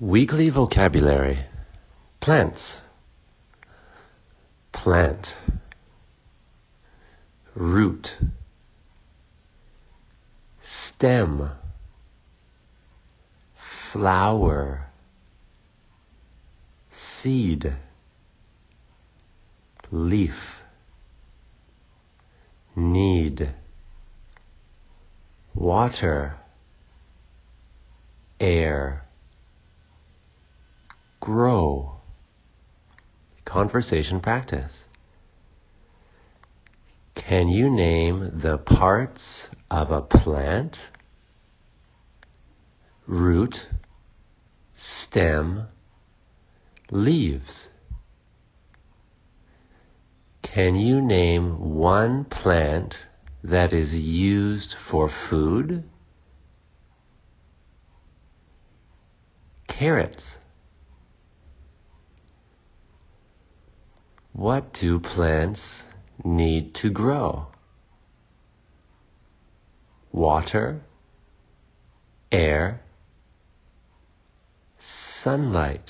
Weekly vocabulary. Plants, plant, root, stem, flower, seed, leaf, need, water, air grow. Conversation practice. Can you name the parts of a plant? Root, stem, leaves. Can you name one plant that is used for food? Carrots. What do plants need to grow? Water, air, sunlight.